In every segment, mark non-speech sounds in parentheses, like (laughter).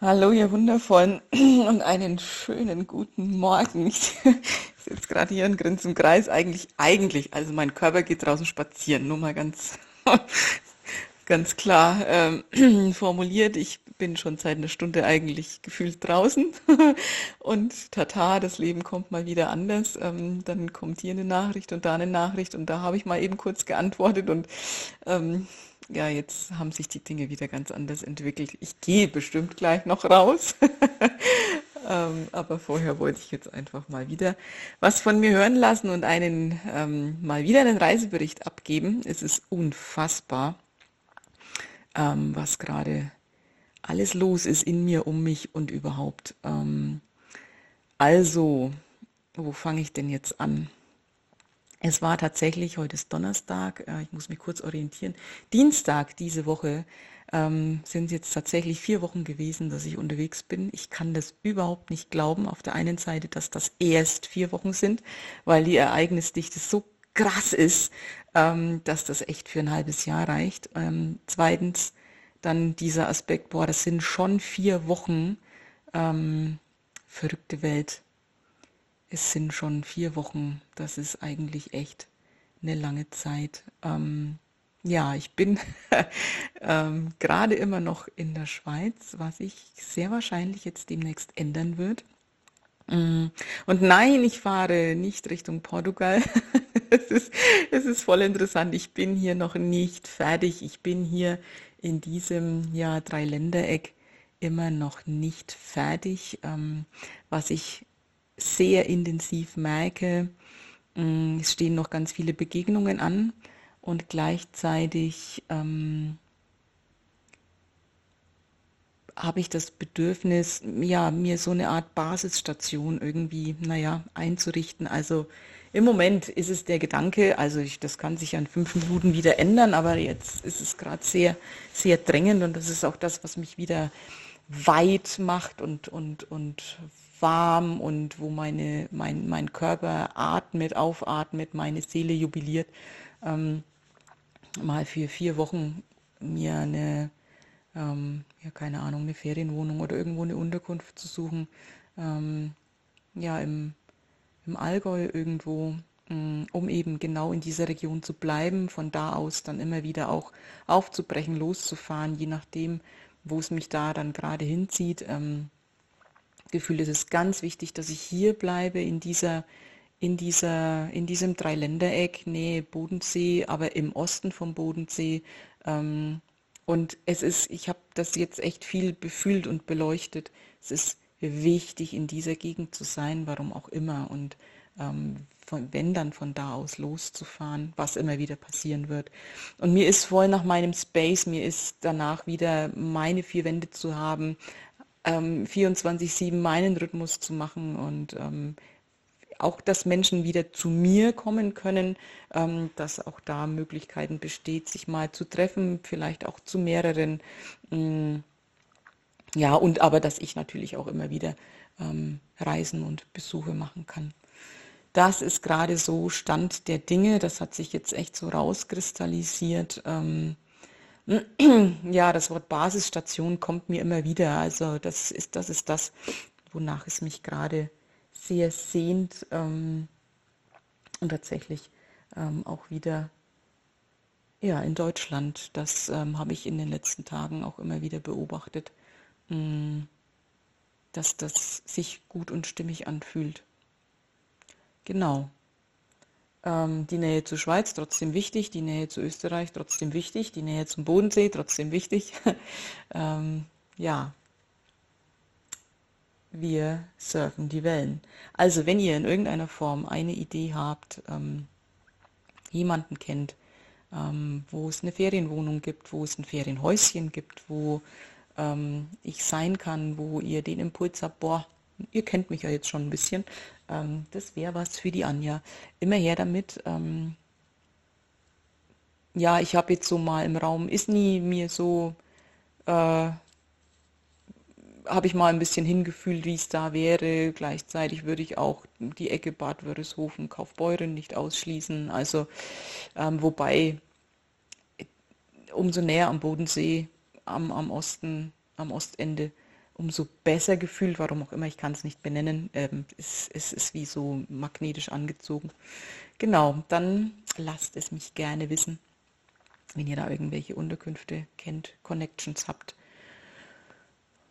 Hallo, ihr Wundervollen (clears throat) und einen schönen guten Morgen. (laughs) Ich sitze gerade hier und grinse im Kreis. Eigentlich, eigentlich, also mein Körper geht draußen spazieren. Nur mal ganz, (laughs) ganz klar ähm, (clears throat) formuliert. Ich bin schon seit einer Stunde eigentlich gefühlt draußen (laughs) und tata, das Leben kommt mal wieder anders. Ähm, dann kommt hier eine Nachricht und da eine Nachricht und da habe ich mal eben kurz geantwortet und ähm, ja, jetzt haben sich die Dinge wieder ganz anders entwickelt. Ich gehe bestimmt gleich noch raus. (laughs) ähm, aber vorher wollte ich jetzt einfach mal wieder was von mir hören lassen und einen ähm, mal wieder einen Reisebericht abgeben. Es ist unfassbar, ähm, was gerade alles los ist in mir, um mich und überhaupt. Ähm, also, wo fange ich denn jetzt an? Es war tatsächlich, heute ist Donnerstag, äh, ich muss mich kurz orientieren, Dienstag diese Woche ähm, sind jetzt tatsächlich vier Wochen gewesen, dass ich unterwegs bin. Ich kann das überhaupt nicht glauben. Auf der einen Seite, dass das erst vier Wochen sind, weil die Ereignisdichte so krass ist, ähm, dass das echt für ein halbes Jahr reicht. Ähm, zweitens dann dieser Aspekt, boah, das sind schon vier Wochen. Ähm, verrückte Welt es sind schon vier Wochen. Das ist eigentlich echt eine lange Zeit. Ähm, ja, ich bin (laughs) ähm, gerade immer noch in der Schweiz, was sich sehr wahrscheinlich jetzt demnächst ändern wird. Mm, und nein, ich fahre nicht Richtung Portugal. (laughs) es, ist, es ist voll interessant. Ich bin hier noch nicht fertig. Ich bin hier in diesem ja, Dreiländereck immer noch nicht fertig. Ähm, was ich sehr intensiv merke, mm, es stehen noch ganz viele Begegnungen an und gleichzeitig ähm, habe ich das Bedürfnis, ja, mir so eine Art Basisstation irgendwie, naja, einzurichten. Also im Moment ist es der Gedanke, also ich, das kann sich an fünf Minuten wieder ändern, aber jetzt ist es gerade sehr, sehr drängend und das ist auch das, was mich wieder weit macht und, und, und warm und wo meine, mein, mein Körper atmet, aufatmet, meine Seele jubiliert, ähm, mal für vier Wochen mir eine, ähm, ja keine Ahnung, eine Ferienwohnung oder irgendwo eine Unterkunft zu suchen, ähm, ja im, im Allgäu irgendwo, mm, um eben genau in dieser Region zu bleiben, von da aus dann immer wieder auch aufzubrechen, loszufahren, je nachdem, wo es mich da dann gerade hinzieht. Ähm, Gefühl, es ist ganz wichtig, dass ich hier bleibe in dieser in dieser in diesem Dreiländereck, Nähe Bodensee, aber im Osten vom Bodensee. Ähm, und es ist, ich habe das jetzt echt viel befühlt und beleuchtet. Es ist wichtig, in dieser Gegend zu sein, warum auch immer. Und ähm, von, wenn dann von da aus loszufahren, was immer wieder passieren wird. Und mir ist voll nach meinem Space, mir ist danach wieder meine vier Wände zu haben, ähm, 24-7 meinen Rhythmus zu machen und ähm, auch, dass Menschen wieder zu mir kommen können, ähm, dass auch da Möglichkeiten besteht, sich mal zu treffen, vielleicht auch zu mehreren. Ähm, ja, und aber, dass ich natürlich auch immer wieder ähm, Reisen und Besuche machen kann. Das ist gerade so Stand der Dinge. Das hat sich jetzt echt so rauskristallisiert. Ähm, (clears throat) ja, das Wort Basisstation kommt mir immer wieder. Also das ist das, ist das wonach es mich gerade sehr sehnt ähm, und tatsächlich ähm, auch wieder ja, in Deutschland. Das ähm, habe ich in den letzten Tagen auch immer wieder beobachtet, mh, mm, dass das sich gut und stimmig anfühlt. Genau. Ähm, die Nähe zur Schweiz trotzdem wichtig, die Nähe zu Österreich trotzdem wichtig, die Nähe zum Bodensee trotzdem wichtig. (laughs) ähm, ja, wir surfen die Wellen. Also wenn ihr in irgendeiner Form eine Idee habt, ähm, jemanden kennt, ähm, wo es eine Ferienwohnung gibt, wo es ein Ferienhäuschen gibt, wo ähm, ich sein kann, wo ihr den Impuls habt, boah, ihr kennt mich ja jetzt schon ein bisschen, ähm, das wäre was für die Anja. Immer her damit. Ähm, ja, ich habe jetzt so mal im Raum, ist nie mir so, äh, habe ich mal ein bisschen hingefühlt, wie es da wäre. Gleichzeitig würde ich auch die Ecke Bad Wörishofen, Kaufbeuren nicht ausschließen. Also, ähm, wobei, umso näher am Bodensee, am, am Osten, am Ostende, umso besser gefühlt, warum auch immer, ich kann es nicht benennen. Ähm, es, es ist wie so magnetisch angezogen. Genau, dann lasst es mich gerne wissen, wenn ihr da irgendwelche Unterkünfte kennt, Connections habt.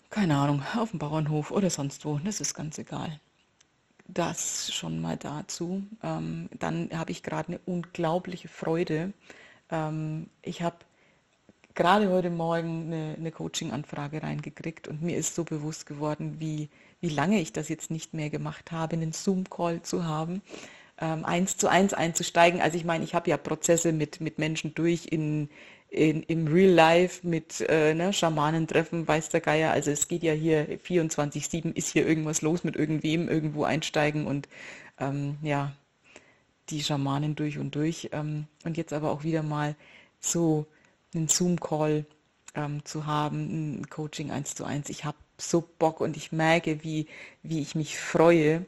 Keine Ahnung, auf dem Bauernhof oder sonst wo, das ist ganz egal. Das schon mal dazu. Ähm, dann habe ich gerade eine unglaubliche Freude. Ähm, ich habe gerade heute Morgen eine, eine Coaching-Anfrage reingekriegt und mir ist so bewusst geworden, wie, wie lange ich das jetzt nicht mehr gemacht habe, einen Zoom-Call zu haben, ähm, eins zu eins einzusteigen. Also ich meine, ich habe ja Prozesse mit, mit Menschen durch in, in, im Real Life mit äh, ne, Schamanentreffen, weiß der Geier. Also es geht ja hier 24-7, ist hier irgendwas los mit irgendwem, irgendwo einsteigen und ähm, ja, die Schamanen durch und durch. Ähm, und jetzt aber auch wieder mal so einen Zoom-Call ähm, zu haben, ein Coaching eins zu eins. Ich habe so Bock und ich merke, wie, wie ich mich freue,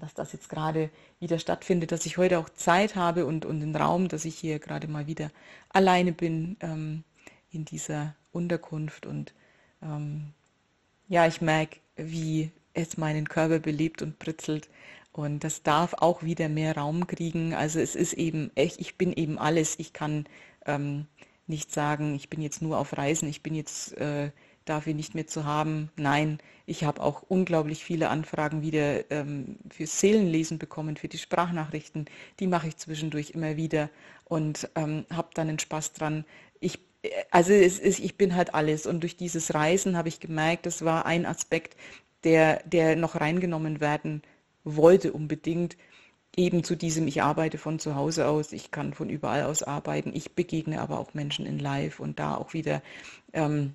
dass das jetzt gerade wieder stattfindet, dass ich heute auch Zeit habe und, und den Raum, dass ich hier gerade mal wieder alleine bin ähm, in dieser Unterkunft. Und ähm, ja, ich merke, wie es meinen Körper belebt und britzelt. Und das darf auch wieder mehr Raum kriegen. Also es ist eben echt, ich bin eben alles. Ich kann ähm, nicht sagen, ich bin jetzt nur auf Reisen, ich bin jetzt äh, dafür nicht mehr zu haben. Nein, ich habe auch unglaublich viele Anfragen wieder ähm, fürs Seelenlesen bekommen, für die Sprachnachrichten. Die mache ich zwischendurch immer wieder und ähm, habe dann einen Spaß dran. Ich, äh, also ist, ich bin halt alles und durch dieses Reisen habe ich gemerkt, das war ein Aspekt, der, der noch reingenommen werden wollte unbedingt eben zu diesem, ich arbeite von zu Hause aus, ich kann von überall aus arbeiten, ich begegne aber auch Menschen in Live und da auch wieder ähm,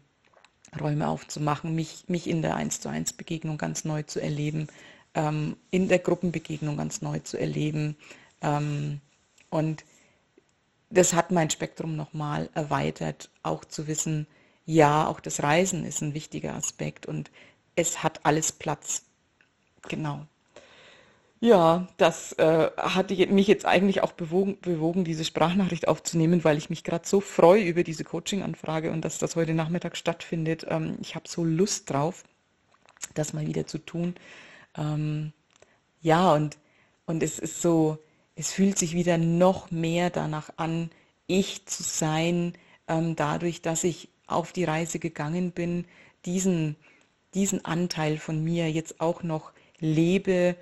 Räume aufzumachen, mich, mich in der 1 zu 1 Begegnung ganz neu zu erleben, ähm, in der Gruppenbegegnung ganz neu zu erleben. Ähm, und das hat mein Spektrum nochmal erweitert, auch zu wissen, ja, auch das Reisen ist ein wichtiger Aspekt und es hat alles Platz. Genau. Ja, das äh, hatte mich jetzt eigentlich auch bewogen, bewogen, diese Sprachnachricht aufzunehmen, weil ich mich gerade so freue über diese Coaching-Anfrage und dass das heute Nachmittag stattfindet. Ähm, ich habe so Lust drauf, das mal wieder zu tun. Ähm, ja, und, und es ist so, es fühlt sich wieder noch mehr danach an, ich zu sein, ähm, dadurch, dass ich auf die Reise gegangen bin, diesen, diesen Anteil von mir jetzt auch noch lebe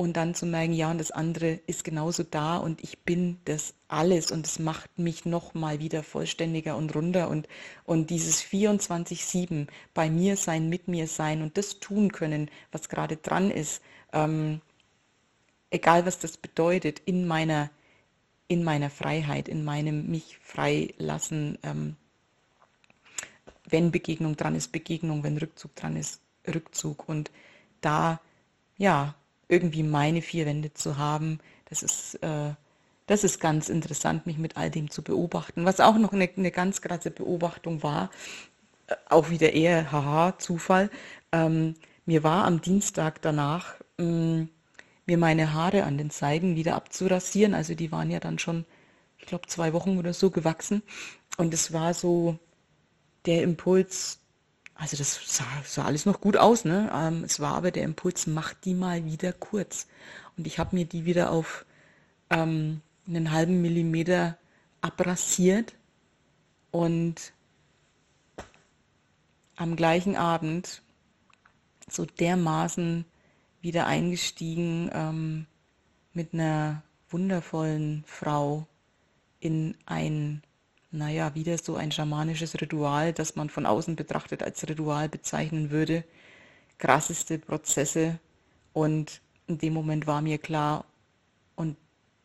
und dann zu merken, ja, und das andere ist genauso da und ich bin das alles und es macht mich noch mal wieder vollständiger und runder und, und dieses 24-7 bei mir sein, mit mir sein und das tun können, was gerade dran ist, ähm, egal was das bedeutet, in meiner, in meiner Freiheit, in meinem mich freilassen, ähm, wenn Begegnung dran ist, Begegnung, wenn Rückzug dran ist, Rückzug und da, ja, irgendwie meine vier Wände zu haben. Das ist, äh, das ist ganz interessant, mich mit all dem zu beobachten. Was auch noch eine, eine ganz krasse Beobachtung war, äh, auch wieder eher, haha, Zufall. Ähm, mir war am Dienstag danach, ähm, mir meine Haare an den Seiten wieder abzurasieren. Also die waren ja dann schon, ich glaube, zwei Wochen oder so gewachsen. Und es war so der Impuls, also das sah, sah alles noch gut aus, ne? Ähm, es war aber der Impuls, mach die mal wieder kurz. Und ich habe mir die wieder auf ähm, einen halben Millimeter abrasiert und am gleichen Abend so dermaßen wieder eingestiegen ähm, mit einer wundervollen Frau in ein naja, wieder so ein schamanisches Ritual, das man von außen betrachtet als Ritual bezeichnen würde. Krasseste Prozesse. Und in dem Moment war mir klar, und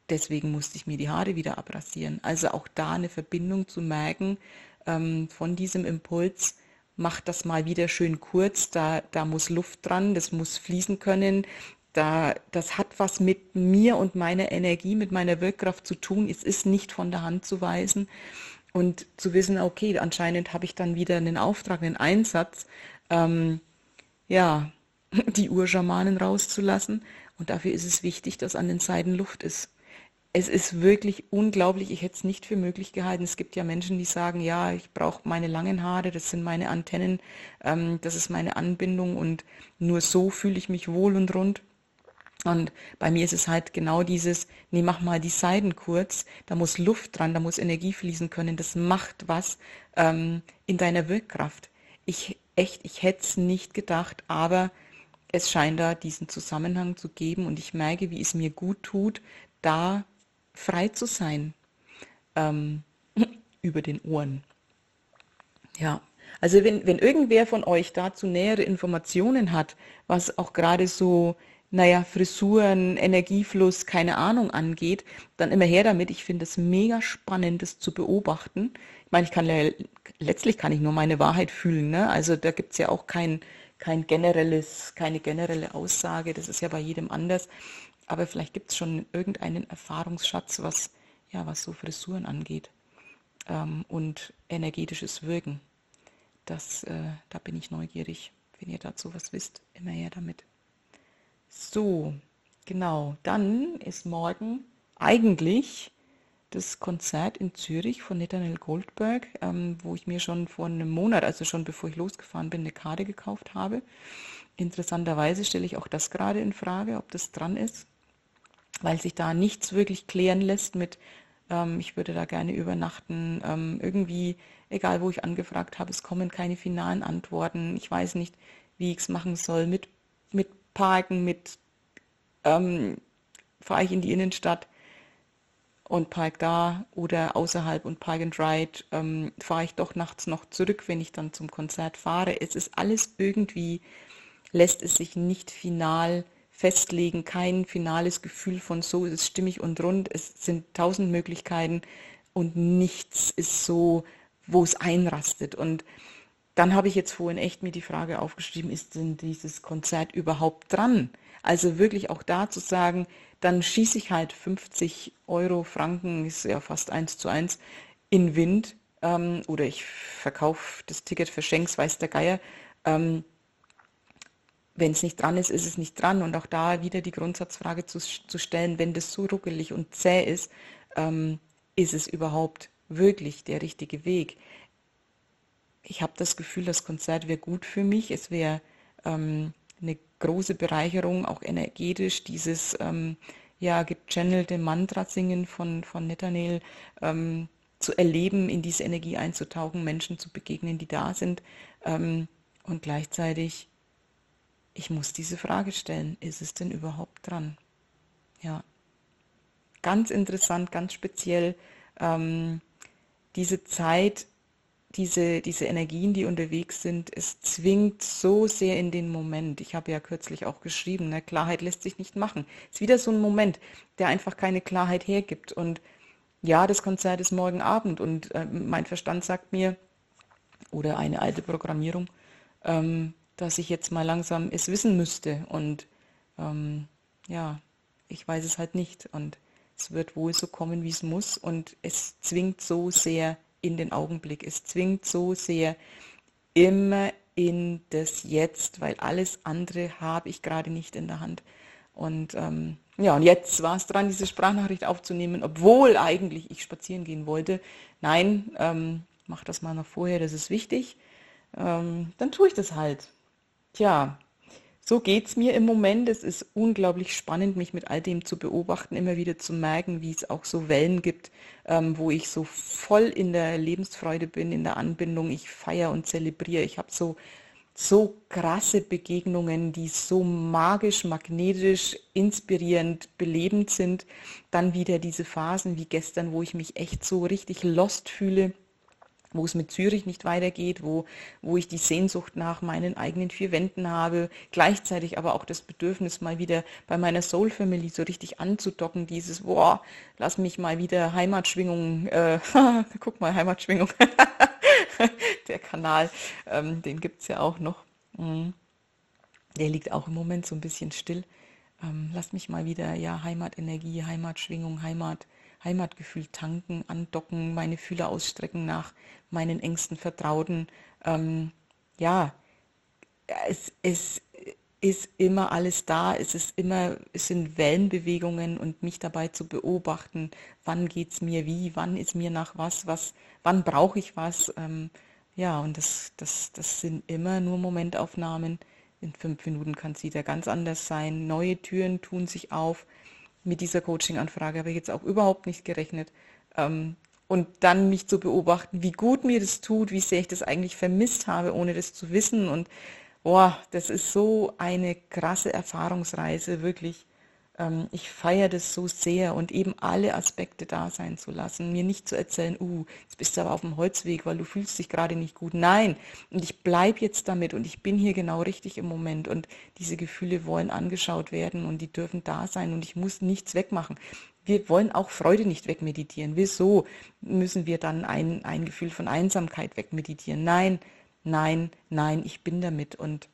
deswegen musste ich mir die Haare wieder abrasieren. Also auch da eine Verbindung zu merken ähm, von diesem Impuls, macht das mal wieder schön kurz, da, da muss Luft dran, das muss fließen können, da, das hat was mit mir und meiner Energie, mit meiner Wirkkraft zu tun. Es ist nicht von der Hand zu weisen und zu wissen, okay, anscheinend habe ich dann wieder einen Auftrag, einen Einsatz, ähm, ja, (laughs) die Urschamanen rauszulassen. Und dafür ist es wichtig, dass an den Seiten Luft ist. es ist wirklich unglaublich. Ich hätte es nicht für möglich gehalten. Es gibt ja Menschen, die sagen, ja, ich brauche meine langen Haare, das sind meine Antennen, ähm, das ist meine Anbindung und nur so fühle ich mich wohl und rund. Und bei mir ist es halt genau dieses, nee, mach mal die Seiten kurz, da muss Luft dran, da muss Energie fließen können, das macht was ähm, in deiner Wirkkraft. Ich echt, ich hätte es nicht gedacht, aber es scheint da diesen Zusammenhang zu geben und ich merke, wie es mir gut tut, da frei zu sein ähm, (laughs) über den Ohren. Ja, also wenn, wenn irgendwer von euch dazu nähere Informationen hat, was auch gerade so, naja, Frisuren, Energiefluss, keine Ahnung angeht, dann immer her damit. Ich finde es mega spannend, das zu beobachten. Ich meine, ich kann letztlich kann ich nur meine Wahrheit fühlen. Ne? Also da gibt es ja auch kein, kein generelles, keine generelle Aussage. Das ist ja bei jedem anders. Aber vielleicht gibt es schon irgendeinen Erfahrungsschatz, was, ja, was so Frisuren angeht ähm, und energetisches Wirken. Das, äh, da bin ich neugierig. Wenn ihr dazu was wisst, immer her damit. So, genau. Dann ist morgen eigentlich das Konzert in Zürich von Nathaniel Goldberg, ähm, wo ich mir schon vor einem Monat, also schon bevor ich losgefahren bin, eine Karte gekauft habe. Interessanterweise stelle ich auch das gerade in Frage, ob das dran ist weil sich da nichts wirklich klären lässt mit, ähm, ich würde da gerne übernachten. Ähm, irgendwie, egal wo ich angefragt habe, es kommen keine finalen Antworten. Ich weiß nicht, wie ich es machen soll mit, mit Parken, mit ähm, fahre ich in die Innenstadt und park da oder außerhalb und park and ride, ähm, fahre ich doch nachts noch zurück, wenn ich dann zum Konzert fahre. Es ist alles irgendwie, lässt es sich nicht final festlegen, kein finales Gefühl von so ist es stimmig und rund. Es sind tausend Möglichkeiten und nichts ist so, wo es einrastet. Und dann habe ich jetzt vorhin echt mir die Frage aufgeschrieben, ist denn dieses Konzert überhaupt dran? Also wirklich auch da zu sagen, dann schieße ich halt 50 Euro, Franken, ist ja fast eins zu eins, in Wind ähm, oder ich verkaufe das Ticket, verschenke es, weiß der Geier. Ähm, wenn es nicht dran ist, ist es nicht dran. Und auch da wieder die Grundsatzfrage zu, zu stellen, wenn das so ruckelig und zäh ist, ähm, ist es überhaupt wirklich der richtige Weg? Ich habe das Gefühl, das Konzert wäre gut für mich. Es wäre ähm, eine große Bereicherung, auch energetisch, dieses ähm, ja, gechannelte Mantra-Singen von, von Netanel ähm, zu erleben, in diese Energie einzutauchen, Menschen zu begegnen, die da sind ähm, und gleichzeitig ich muss diese Frage stellen, ist es denn überhaupt dran? Ja, ganz interessant, ganz speziell ähm, diese Zeit, diese, diese Energien, die unterwegs sind, es zwingt so sehr in den Moment. Ich habe ja kürzlich auch geschrieben, ne, Klarheit lässt sich nicht machen. Es ist wieder so ein Moment, der einfach keine Klarheit hergibt. Und ja, das Konzert ist morgen Abend und äh, mein Verstand sagt mir, oder eine alte Programmierung, ähm, dass ich jetzt mal langsam es wissen müsste. Und ähm, ja, ich weiß es halt nicht. Und es wird wohl so kommen, wie es muss. Und es zwingt so sehr in den Augenblick. Es zwingt so sehr immer in das Jetzt, weil alles andere habe ich gerade nicht in der Hand. Und ähm, ja, und jetzt war es dran, diese Sprachnachricht aufzunehmen, obwohl eigentlich ich spazieren gehen wollte. Nein, ähm, mach das mal noch vorher, das ist wichtig. Ähm, dann tue ich das halt. Tja, so geht es mir im Moment. Es ist unglaublich spannend, mich mit all dem zu beobachten, immer wieder zu merken, wie es auch so Wellen gibt, ähm, wo ich so voll in der Lebensfreude bin, in der Anbindung. Ich feiere und zelebriere. Ich habe so so krasse Begegnungen, die so magisch, magnetisch, inspirierend, belebend sind. Dann wieder diese Phasen wie gestern, wo ich mich echt so richtig lost fühle wo es mit Zürich nicht weitergeht, wo, wo ich die Sehnsucht nach meinen eigenen vier Wänden habe, gleichzeitig aber auch das Bedürfnis, mal wieder bei meiner Soul Family so richtig anzudocken, dieses, boah, lass mich mal wieder Heimatschwingung, äh, (laughs) guck mal, Heimatschwingung, (laughs) der Kanal, ähm, den gibt es ja auch noch. Mhm. Der liegt auch im Moment so ein bisschen still. Ähm, lass mich mal wieder, ja, Heimatenergie, Heimatschwingung, Heimat, Heimatgefühl tanken, andocken, meine Fühler ausstrecken nach meinen engsten Vertrauten. Ähm, ja, es, es ist immer alles da, es ist immer, es sind Wellenbewegungen und mich dabei zu beobachten, wann geht es mir wie, wann ist mir nach was, was, wann brauche ich was. Ähm, ja, und das, das, das sind immer nur Momentaufnahmen. In fünf Minuten kann es wieder ganz anders sein. Neue Türen tun sich auf. Mit dieser Coaching-Anfrage habe ich jetzt auch überhaupt nicht gerechnet. Ähm, und dann mich zu beobachten, wie gut mir das tut, wie sehr ich das eigentlich vermisst habe, ohne das zu wissen. Und boah, das ist so eine krasse Erfahrungsreise, wirklich. Ähm, ich feiere das so sehr und eben alle Aspekte da sein zu lassen. Mir nicht zu erzählen, uh, jetzt bist du aber auf dem Holzweg, weil du fühlst dich gerade nicht gut. Nein, und ich bleibe jetzt damit und ich bin hier genau richtig im Moment und diese Gefühle wollen angeschaut werden und die dürfen da sein und ich muss nichts wegmachen. Wir wollen auch Freude nicht wegmeditieren. Wieso müssen wir dann ein, ein Gefühl von Einsamkeit wegmeditieren? Nein, nein, nein, ich bin damit und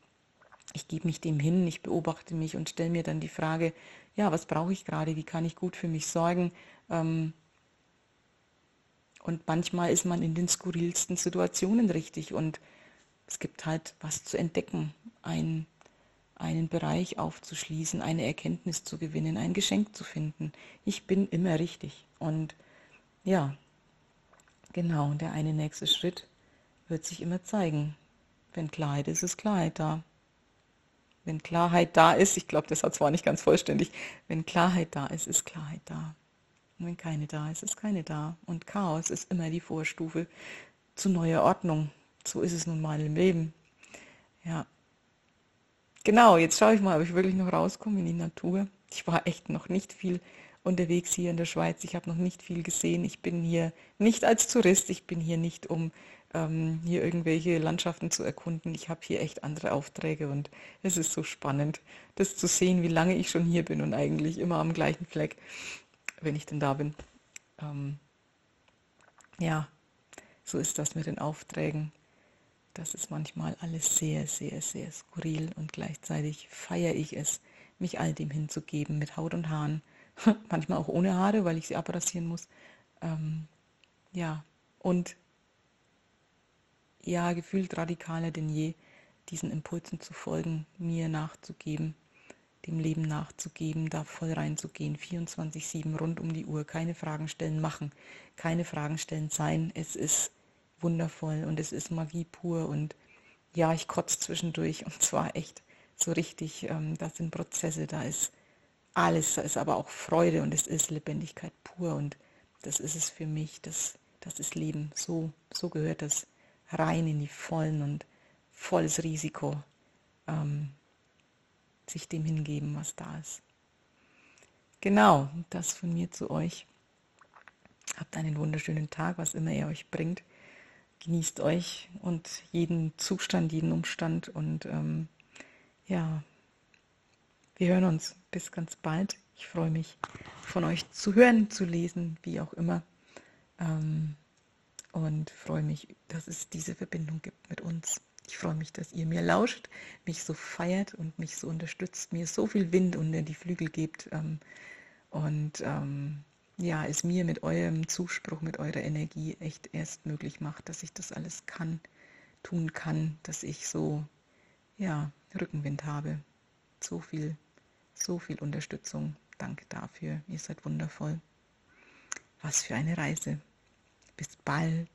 ich gebe mich dem hin, ich beobachte mich und stelle mir dann die Frage, ja, was brauche ich gerade, wie kann ich gut für mich sorgen? Ähm, und manchmal ist man in den skurrilsten Situationen richtig und es gibt halt was zu entdecken, ein, einen Bereich aufzuschließen, eine Erkenntnis zu gewinnen, ein Geschenk zu finden. Ich bin immer richtig. Und ja, genau, der eine nächste Schritt wird sich immer zeigen. Wenn Klarheit ist, ist Klarheit da. Wenn Klarheit da ist, ich glaube, das hat zwar nicht ganz vollständig, wenn Klarheit da ist, ist Klarheit da. Und wenn keine da ist, ist keine da. Und Chaos ist immer die Vorstufe zu neuer Ordnung. So ist es nun mal im Leben. Ja. Genau, jetzt schaue ich mal, ob ich wirklich noch rauskomme in die Natur. Ich war echt noch nicht viel unterwegs hier in der Schweiz. Ich habe noch nicht viel gesehen. Ich bin hier nicht als Tourist. Ich bin hier nicht, um ähm, hier irgendwelche Landschaften zu erkunden. Ich habe hier echt andere Aufträge und es ist so spannend, das zu sehen, wie lange ich schon hier bin und eigentlich immer am gleichen Fleck, wenn ich denn da bin. Ähm, ja, so ist das mit den Aufträgen. Das ist manchmal alles sehr, sehr, sehr skurril und gleichzeitig feiere ich es, mich all dem hinzugeben mit Haut und Haaren. (laughs) manchmal auch ohne Haare, weil ich sie abrasieren muss. Ähm, ja, und ja, gefühlt radikaler denn je, diesen Impulsen zu folgen, mir nachzugeben, dem Leben nachzugeben, da voll reinzugehen, 24-7 rund um die Uhr, keine Fragen stellen, machen, keine Fragen stellen, sein. Es ist wundervoll und es ist Magie pur und ja, ich kotze zwischendurch und (laughs) zwar echt so richtig, ähm, das sind Prozesse, da ist alles, da ist aber auch Freude und es ist Lebendigkeit pur und das ist es für mich, das, das ist Leben, so, so gehört das rein in die vollen und volles Risiko ähm, sich dem hingeben, was da ist. Genau, das von mir zu euch. Habt einen wunderschönen Tag, was immer er euch bringt. Genießt euch und jeden Zustand, jeden Umstand. Und ähm, ja, wir hören uns. Bis ganz bald. Ich freue mich, von euch zu hören, zu lesen, wie auch immer. Ähm, und freue mich, dass es diese Verbindung gibt mit uns. Ich freue mich, dass ihr mir lauscht, mich so feiert und mich so unterstützt, mir so viel Wind unter die Flügel gebt ähm, und ähm, ja, es mir mit eurem Zuspruch, mit eurer Energie echt erst möglich macht, dass ich das alles kann, tun kann, dass ich so ja, Rückenwind habe. So viel, so viel Unterstützung. Danke dafür. Ihr seid wundervoll. Was für eine Reise. Bis bald.